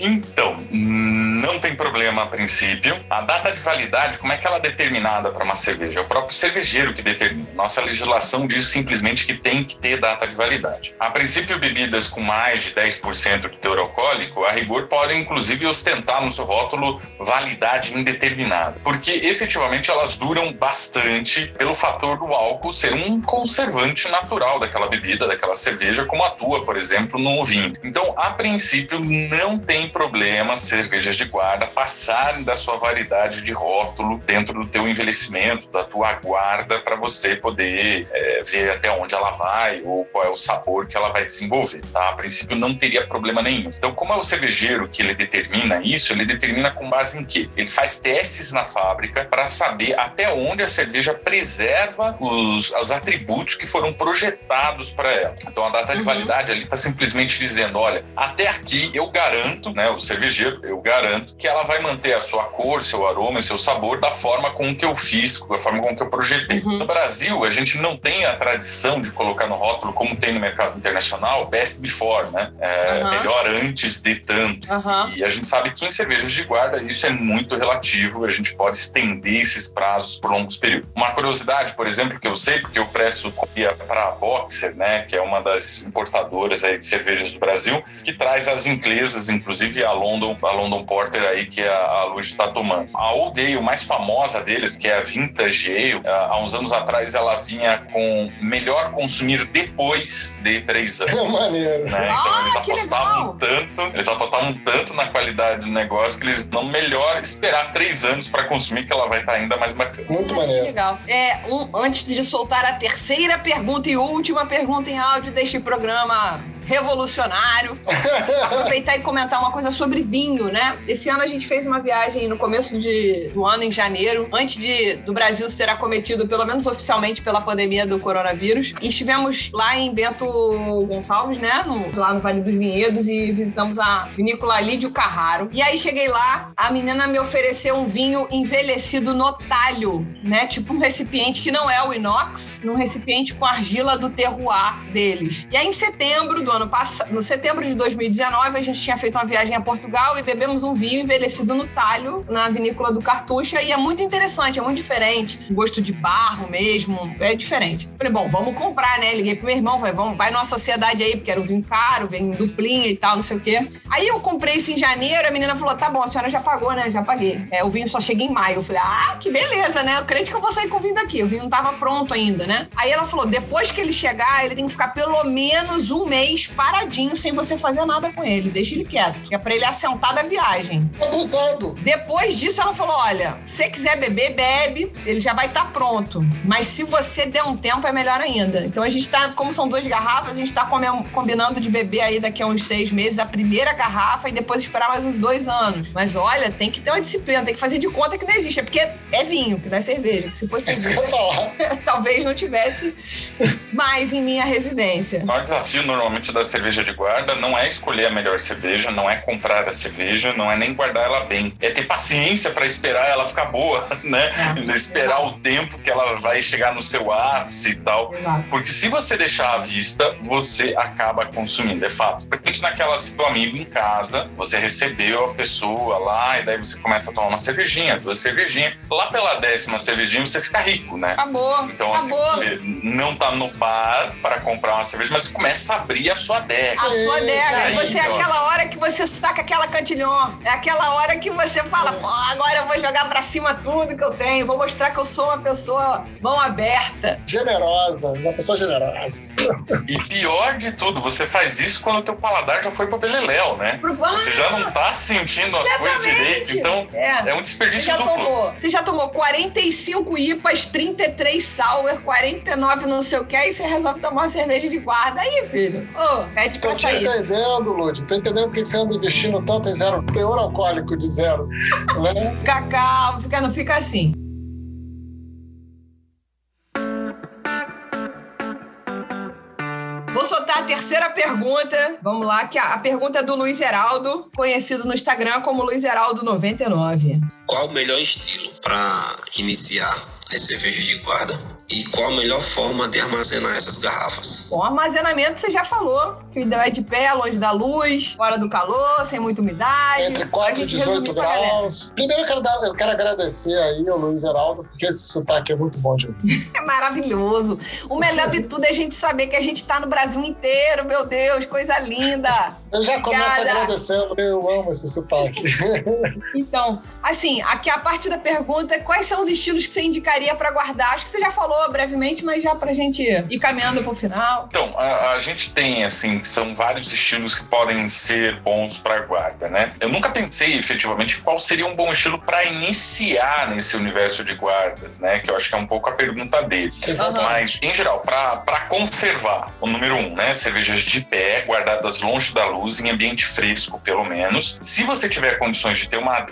Então, não tem problema a princípio. A data de validade, como é que ela é determinada para uma cerveja? É o próprio cervejeiro que determina. Nossa legislação diz simplesmente que tem que ter data de validade. A princípio, bebidas com mais de 10% de teor alcoólico, a rigor, podem inclusive ostentar no seu rótulo validade indeterminada. Porque efetivamente elas duram bastante pelo fator do álcool ser um conservante natural daquela bebida, daquela cerveja, como atua, por exemplo, no vinho. Então, a princípio, não tem problema cervejas de guarda passarem da sua validade de rótulo dentro do teu envelhecimento, da tua guarda, para você poder é, ver até onde ela vai ou qual é o sabor que ela vai desenvolver. Tá? A princípio, não teria problema nenhum. Então, como é o cervejeiro que ele determina isso, ele determina com base em quê? Ele faz testes na fábrica para saber até onde a cerveja preserva os, os atributos que foram projetados para ela. Então, a data de Uhum. validade ali está simplesmente dizendo: olha, até aqui eu garanto, né, o cervejeiro, eu garanto que ela vai manter a sua cor, seu aroma e seu sabor da forma com que eu fiz, da forma com que eu projetei. Uhum. No Brasil, a gente não tem a tradição de colocar no rótulo, como tem no mercado internacional, best before, né? É, Uhum. Melhor antes de tanto. E a gente sabe que em cervejas de guarda isso é muito relativo, a gente pode estender esses prazos por longos períodos. Uma curiosidade, por exemplo, que eu sei, porque eu presto copia para a Boxer, né, que é uma das importadoras aí de cervejas do Brasil, que traz as inglesas, inclusive a London, a London Porter aí que a, a Luz está tomando. A Old Ale mais famosa deles, que é a Vintage Ale, há uns anos atrás ela vinha com melhor consumir depois de três anos É maneiro. né? Então Ah, eles apostavam tanto, eles apostavam tanto na qualidade do negócio que eles não melhor esperar três anos para consumir que ela vai estar ainda mais bacana. Muito maneiro. legal. É, um, antes de soltar a terceira pergunta e última pergunta em áudio deste programa revolucionário, aproveitar e comentar uma coisa sobre vinho, né? Esse ano a gente fez uma viagem no começo de, do ano, em janeiro, antes de, do Brasil ser acometido, pelo menos oficialmente, pela pandemia do coronavírus. E estivemos lá em Bento Gonçalves, né? No- lá no Vale dos Vinhedos e visitamos a vinícola Lídio Carraro. E aí cheguei lá, a menina me ofereceu um vinho envelhecido no talho, né? Tipo um recipiente que não é o inox, num recipiente com argila do terroir deles. E aí em setembro do ano ano passado, no setembro de 2019, a gente tinha feito uma viagem a Portugal e bebemos um vinho envelhecido no talho, na vinícola do Cartucha, e é muito interessante, é muito diferente. Gosto de barro mesmo, é diferente. Falei, bom, vamos comprar, né? Liguei pro meu irmão, falei, vamos, vai numa sociedade aí, porque era um vinho caro, vem duplinha e tal, não sei o quê. Aí eu comprei isso em janeiro, a menina falou, tá bom, a senhora já pagou, né? Já paguei. É, o vinho só chega em maio. Eu falei, ah, que beleza, né? Eu crente que eu vou sair com o vinho daqui. O vinho não tava pronto ainda, né? Aí ela falou, depois que ele chegar, ele tem que ficar pelo menos um mês paradinho, sem você fazer nada com ele. Deixa ele quieto. Que é pra ele assentar da viagem. Abusado. Depois disso, ela falou: olha, se você quiser beber, bebe, ele já vai estar pronto. Mas se você der um tempo, é melhor ainda. Então a gente tá, como são duas garrafas, a gente tá combinando de beber aí daqui a uns seis meses a primeira garrafa e depois esperar mais uns dois anos. Mas olha, tem que ter uma disciplina, tem que fazer de conta que não existe. É porque é vinho, que não é cerveja. Que se fosse É vinho, talvez não tivesse mais em minha residência. O maior desafio normalmente da cerveja de guarda não é escolher a melhor cerveja, não é comprar a cerveja, não é nem guardar ela bem. É ter paciência para esperar ela ficar boa, né? É, esperar exato. o tempo que ela vai chegar no seu ápice e tal. Exato. Porque se você deixar à vista, você acaba consumindo, é fato. Porque naquela seu amigo em casa, você recebeu a pessoa lá e daí você começa a tomar uma cervejinha, duas cervejinhas. Lá pela décima cervejinha você fica rico, né? Acabou. Então, assim, acabou. você não tá no bar para comprar uma cerveja, mas começa a abrir a sua adega. A sua adega. Aí, você é aquela hora que você saca aquela cantilhão. É aquela hora que você fala, pô, agora eu vou jogar pra cima tudo que eu tenho. Vou mostrar que eu sou uma pessoa mão aberta. Generosa, uma pessoa generosa. E pior de tudo, você faz isso quando o teu paladar já foi pro beleléu, né? Pro- Você já não tá sentindo as coisas direito, então É. é um Você desperdício já duplo. tomou. Você já tomou 45 IPAs, 33 sour, 49 não sei o que, aí você resolve tomar uma cerveja de guarda. Aí, filho, ô, pede Tô pra sair. entendendo, Lud. Tô entendendo porque você anda investindo tanto em zero teor alcoólico de zero. né? Fica calmo, fica, não fica assim. Vou soltar a terceira pergunta. Vamos lá, que a, a pergunta é do Luiz Heraldo, conhecido no Instagram como Luiz Heraldo99. Qual o melhor estilo para iniciar as cervejas de guarda? E qual a melhor forma de armazenar essas garrafas? Bom, armazenamento você já falou, que o ideal é de pé, longe da luz, fora do calor, sem muita umidade. Entre 4 e A gente 18 resumiu pra galera. graus. Primeiro eu quero, dar- eu quero agradecer aí ao Luiz Heraldo, porque esse sotaque é muito bom de ouvir. É maravilhoso. O melhor de tudo é a gente saber que a gente tá no Brasil inteiro, meu Deus, coisa linda. Eu já começo Obrigada. agradecendo, eu amo esse sotaque. Então, assim, aqui a parte da pergunta é quais são os estilos que você indicaria pra guardar? Acho que você já falou brevemente, mas já pra gente ir caminhando pro final. Então, a, a gente tem, assim, que são vários estilos que podem ser bons para guarda, né? Eu nunca pensei efetivamente qual seria um bom estilo para iniciar nesse universo de guardas, né? Que eu acho que é um pouco a pergunta dele. Exatamente. Mas, em geral, para conservar, o número um, né? Cervejas de pé, guardadas longe da luz, em ambiente fresco, pelo menos. Se você tiver condições de ter uma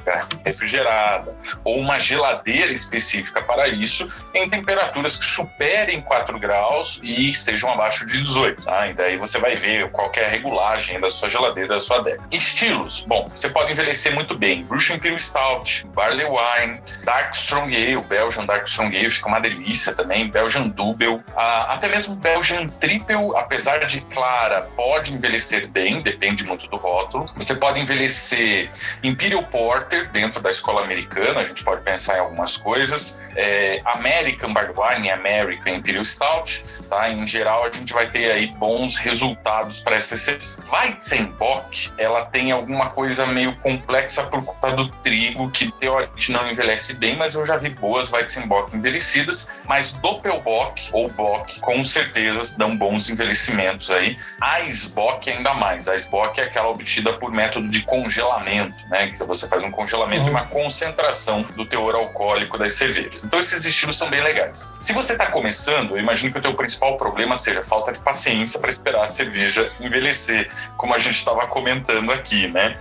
refrigerada ou uma geladeira específica para isso, em temperaturas que superem 4 graus e sejam abaixo de 18, tá? E daí você vai ver qual é a regulagem da sua geladeira, da sua adega. Estilos, bom, você pode envelhecer muito bem. Russian Imperial Stout, Barley Wine, Dark Strong Ale, Belgian Dark Strong Ale, fica uma delícia também, Belgian Double, ah, até mesmo Belgian Triple, apesar de clara, pode envelhecer bem, depende muito do rótulo. Você pode envelhecer Imperial Porter dentro da escola americana, a gente pode pensar em algumas coisas. É, American Barley Wine, American Imperial Stout, tá? Em geral, a gente vai ter aí bons resultados para essas cervejas. Weizenbock, ela tem alguma coisa meio complexa por conta do trigo, que teoricamente não envelhece bem, mas eu já vi boas Weizenbock envelhecidas, mas Doppelbock ou Bock, com certeza dão bons envelhecimentos aí. A Eisbock ainda mais. Eisbock é aquela obtida por método de congelamento, né? Que você faz um congelamento e uma concentração do teor alcoólico das cervejas. Então esses estilos são bem legais. Se você está começando, eu imagino que o teu principal problema seja falta de paciência para esperar a cerveja envelhecer, como a gente estava comentando aqui, né?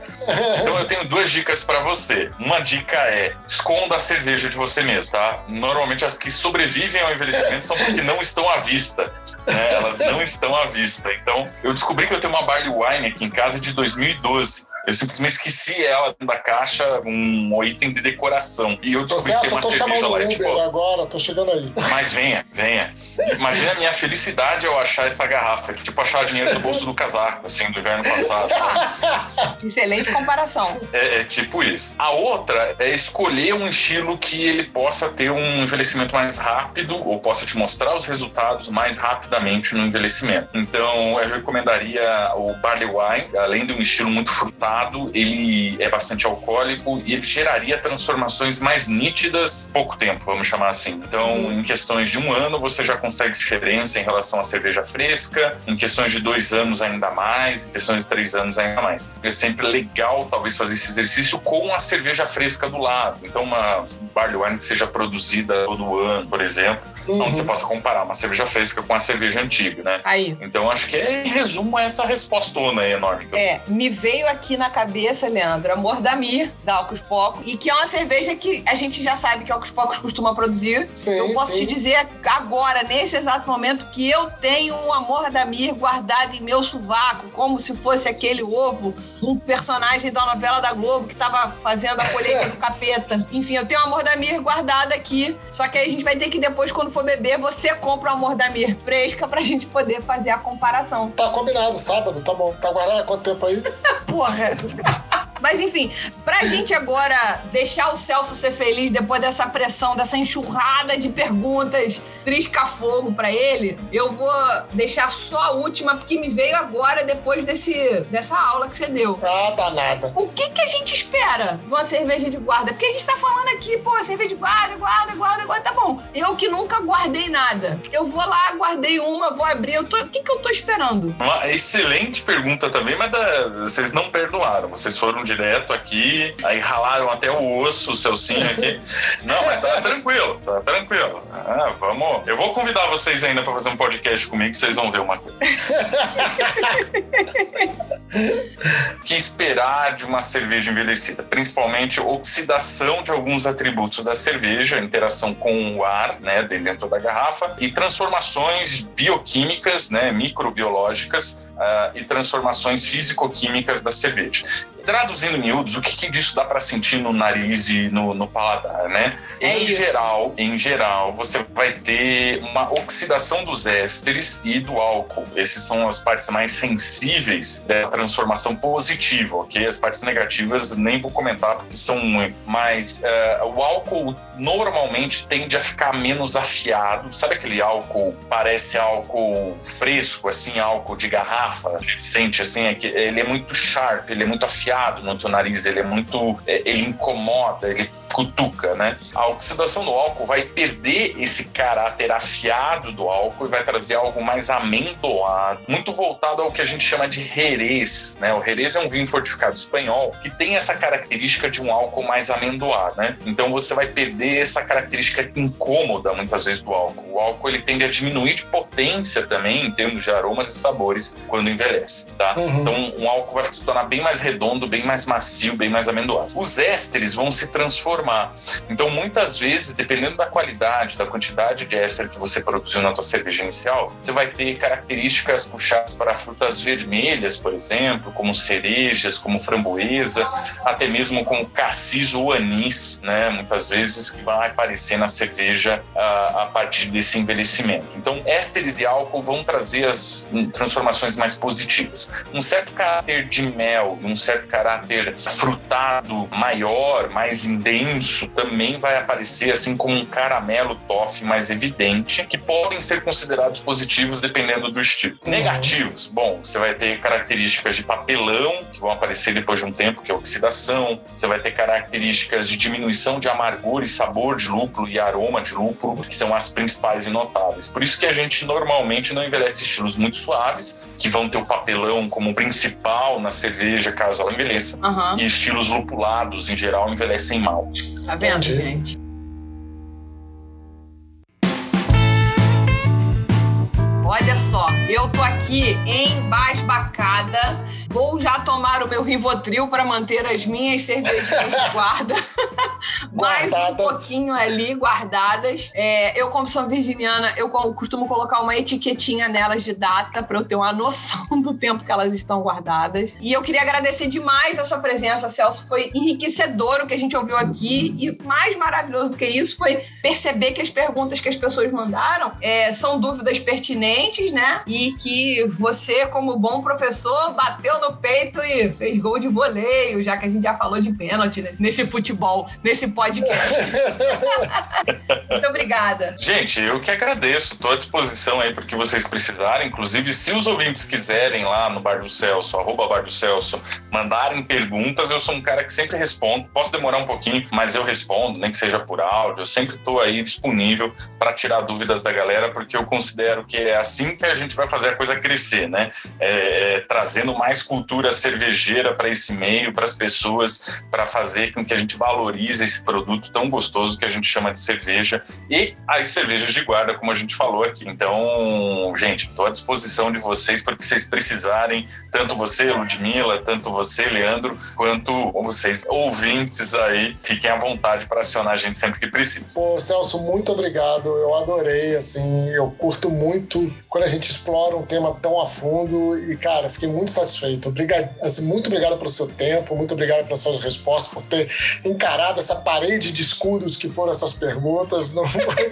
Então eu tenho duas dicas para você. Uma dica é esconda a cerveja de você mesmo, tá? Normalmente as que sobrevivem ao envelhecimento são porque não estão à vista. né? Elas não estão à vista. Então eu descobri que eu tenho uma barley wine aqui em casa de 2012. Eu simplesmente esqueci ela dentro da caixa, um item de decoração. E eu Tô descobri que tem uma tô cerveja lá. e, Uber tipo, agora, tô chegando aí. mas venha, venha. Imagina a minha felicidade ao achar essa garrafa. Tipo, achar dinheiro no bolso do casaco, assim, do inverno passado. Excelente comparação. É, é tipo isso. A outra é escolher um estilo que ele possa ter um envelhecimento mais rápido ou possa te mostrar os resultados mais rapidamente no envelhecimento. Então, eu recomendaria o Barley Wine. Além de um estilo muito frutado, ele é bastante alcoólico e ele geraria transformações mais nítidas em pouco tempo, vamos chamar assim. Então, em questões de um ano, você já consegue diferença em relação à cerveja fresca. Em questões de dois anos, ainda mais. Em questões de três anos, ainda mais. É sempre legal, talvez, fazer esse exercício com a cerveja fresca do lado. Então, uma barley wine que seja produzida todo ano, por exemplo, Uhum. onde você possa comparar uma cerveja fresca com a cerveja antiga, né? Aí. Então, acho que, é, em resumo, essa respostona aí enorme. que eu- É, me veio aqui na cabeça, Leandro, a Mordamir, da Alcos Pocos, e que é uma cerveja que a gente já sabe que Alcos Pocos costuma produzir. Sim, eu posso sim. te dizer agora, nesse exato momento, que eu tenho uma Mordamir guardada em meu sovaco, como se fosse aquele ovo um personagem da novela da Globo que tava fazendo a colheita do capeta. Enfim, eu tenho uma Mordamir guardada aqui, só que aí a gente vai ter que depois, quando for beber, você compra uma Mordamir fresca pra gente poder fazer a comparação. Tá combinado, sábado, tá bom. Tá guardado há quanto tempo aí? Porra. Yeah. Mas enfim, pra gente agora deixar o Celso ser feliz depois dessa pressão, dessa enxurrada de perguntas trisca-fogo pra ele, eu vou deixar só a última, porque me veio agora depois desse, dessa aula que você deu. Ah, danada. O que, que a gente espera de uma cerveja de guarda? Porque a gente tá falando aqui, pô, cerveja de guarda, guarda, guarda, guarda, tá bom. Eu que nunca guardei nada. Eu vou lá, guardei uma, vou abrir. Eu tô, o que, que eu tô esperando? Uma excelente pergunta também, mas da- vocês não perdoaram. Vocês foram direto aqui, aí ralaram até o osso, o Celcinho aqui. Não, mas tá tranquilo, tá tranquilo. Ah, vamos. Eu vou convidar vocês ainda para fazer um podcast comigo, que vocês vão ver uma coisa. O que esperar de uma cerveja envelhecida? Principalmente oxidação de alguns atributos da cerveja, interação com o ar, né, dentro da garrafa, e transformações bioquímicas, né, microbiológicas, ah, e transformações físico-químicas da cerveja. Traduzindo em miúdos, o que, que disso dá para sentir no nariz e no, no paladar, né? É em isso. geral, em geral, você vai ter uma oxidação dos ésteres e do álcool. Esses são as partes mais sensíveis da transformação positiva, ok? As partes negativas nem vou comentar porque são muito. Mas eh, o álcool normalmente tende a ficar menos afiado. Sabe aquele álcool parece álcool fresco, assim, álcool de garrafa? A gente sente assim, é que ele é muito sharp, ele é muito afiado no teu nariz, ele é muito. eh, ele incomoda, ele cutuca, né? A oxidação do álcool vai perder esse caráter afiado do álcool e vai trazer algo mais amendoado, muito voltado ao que a gente chama de Jerez, né? O Jerez é um vinho fortificado espanhol que tem essa característica de um álcool mais amendoado, né? Então você vai perder essa característica incômoda muitas vezes do álcool. O álcool ele tende a diminuir de potência também em termos de aromas e sabores quando envelhece, tá? Uhum. Então um álcool vai se tornar bem mais redondo, bem mais macio, bem mais amendoado. Os ésteres vão se transformar. Então, muitas vezes, dependendo da qualidade, da quantidade de éster que você produziu na tua cerveja inicial, você vai ter características puxadas para frutas vermelhas, por exemplo, como cerejas, como framboesa, até mesmo como cassis ou anis, né? Muitas vezes que vai aparecer na cerveja ah, a partir desse envelhecimento. Então, ésteres e álcool vão trazer as transformações mais positivas. Um certo caráter de mel, um certo caráter frutado maior, mais intenso, também vai aparecer assim como um caramelo toffee mais evidente, que podem ser considerados positivos dependendo do estilo. Uhum. Negativos, bom, você vai ter características de papelão, que vão aparecer depois de um tempo, que é oxidação. Você vai ter características de diminuição de amargor e sabor de lúpulo e aroma de lúpulo, que são as principais e notáveis. Por isso que a gente normalmente não envelhece estilos muito suaves, que vão ter o papelão como principal na cerveja, caso ela envelheça. Aham. E estilos lupulados, em geral, envelhecem mal. Tá vendo, gente? Olha só, eu tô aqui embasbacada. Vou já tomar o meu Rivotril para manter as minhas cervejinhas de guarda. Mais um pouquinho ali guardadas. É, eu, como sou virginiana, eu co- costumo colocar uma etiquetinha nelas de data para eu ter uma noção do tempo que elas estão guardadas. E eu queria agradecer demais a sua presença, Celso. Foi enriquecedor o que a gente ouviu aqui. E mais maravilhoso do que isso foi perceber que as perguntas que as pessoas mandaram é, são dúvidas pertinentes, né? E que você, como bom professor, bateu no peito e fez gol de voleio, já que a gente já falou de pênalti nesse, nesse futebol, nesse podcast. Muito obrigada. Gente, eu que agradeço, estou à disposição aí porque vocês precisarem. Inclusive, se os ouvintes quiserem lá no Bar do Celso, arroba Bar do Celso, mandarem perguntas, eu sou um cara que sempre respondo. Posso demorar um pouquinho, mas eu respondo, nem que seja por áudio. Eu sempre estou aí disponível para tirar dúvidas da galera, porque eu considero que é assim que a gente vai fazer a coisa crescer, né? É, é, trazendo mais cultura cervejeira para esse meio, para as pessoas, para fazer com que a gente valorize esse produto tão gostoso que a gente chama de cerveja e as cervejas de guarda, como a gente falou aqui. Então, gente, estou à disposição de vocês para que vocês precisarem, tanto você, Ludmilla, tanto você, Leandro, quanto vocês, ouvintes aí, fiquem à vontade para acionar a gente sempre que precisa. Pô, Celso, muito obrigado. Eu adorei, assim, eu curto muito quando a gente explora um tema tão a fundo e, cara, fiquei muito satisfeito. Obrigado, assim, muito obrigado pelo seu tempo, muito obrigado pelas suas respostas, por ter encarado essa parede de escudos que foram essas perguntas. Não foi,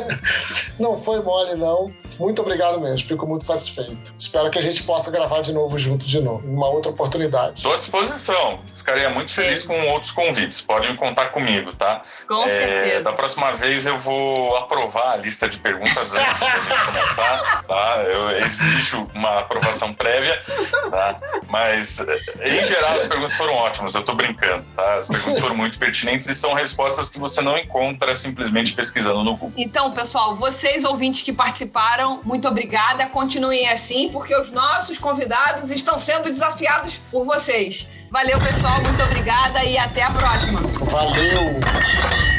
não foi mole, não. Muito obrigado mesmo, fico muito satisfeito. Espero que a gente possa gravar de novo junto de novo, em uma outra oportunidade. Estou à disposição. Ficaria muito feliz com outros convites. Podem contar comigo, tá? Com É, certeza. da próxima vez eu vou aprovar a lista de perguntas antes da gente começar, tá? Eu exijo uma aprovação prévia, tá? Mas, em geral, as perguntas foram ótimas, eu tô brincando, tá? As perguntas foram muito pertinentes e são respostas que você não encontra simplesmente pesquisando no Google. Então, pessoal, vocês ouvintes que participaram, muito obrigada. Continuem assim, porque os nossos convidados estão sendo desafiados por vocês. Valeu, pessoal, muito obrigada e até a próxima. Valeu!